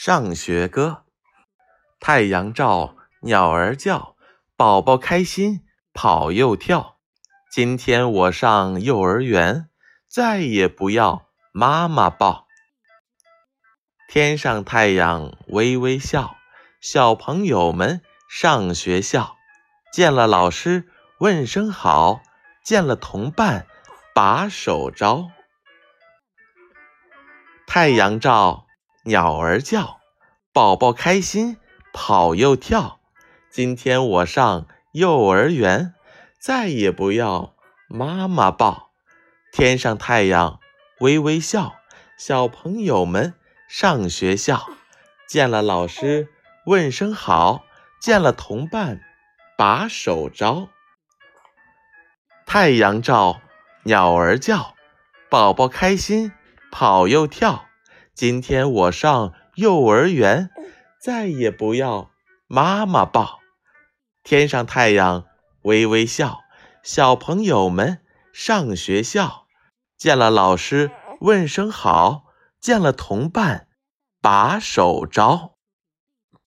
上学歌，太阳照，鸟儿叫，宝宝开心跑又跳。今天我上幼儿园，再也不要妈妈抱。天上太阳微微笑，小朋友们上学校，见了老师问声好，见了同伴把手招。太阳照。鸟儿叫，宝宝开心跑又跳。今天我上幼儿园，再也不要妈妈抱。天上太阳微微笑，小朋友们上学校，见了老师问声好，见了同伴把手招。太阳照，鸟儿叫，宝宝开心跑又跳。今天我上幼儿园，再也不要妈妈抱。天上太阳微微笑，小朋友们上学校，见了老师问声好，见了同伴把手招。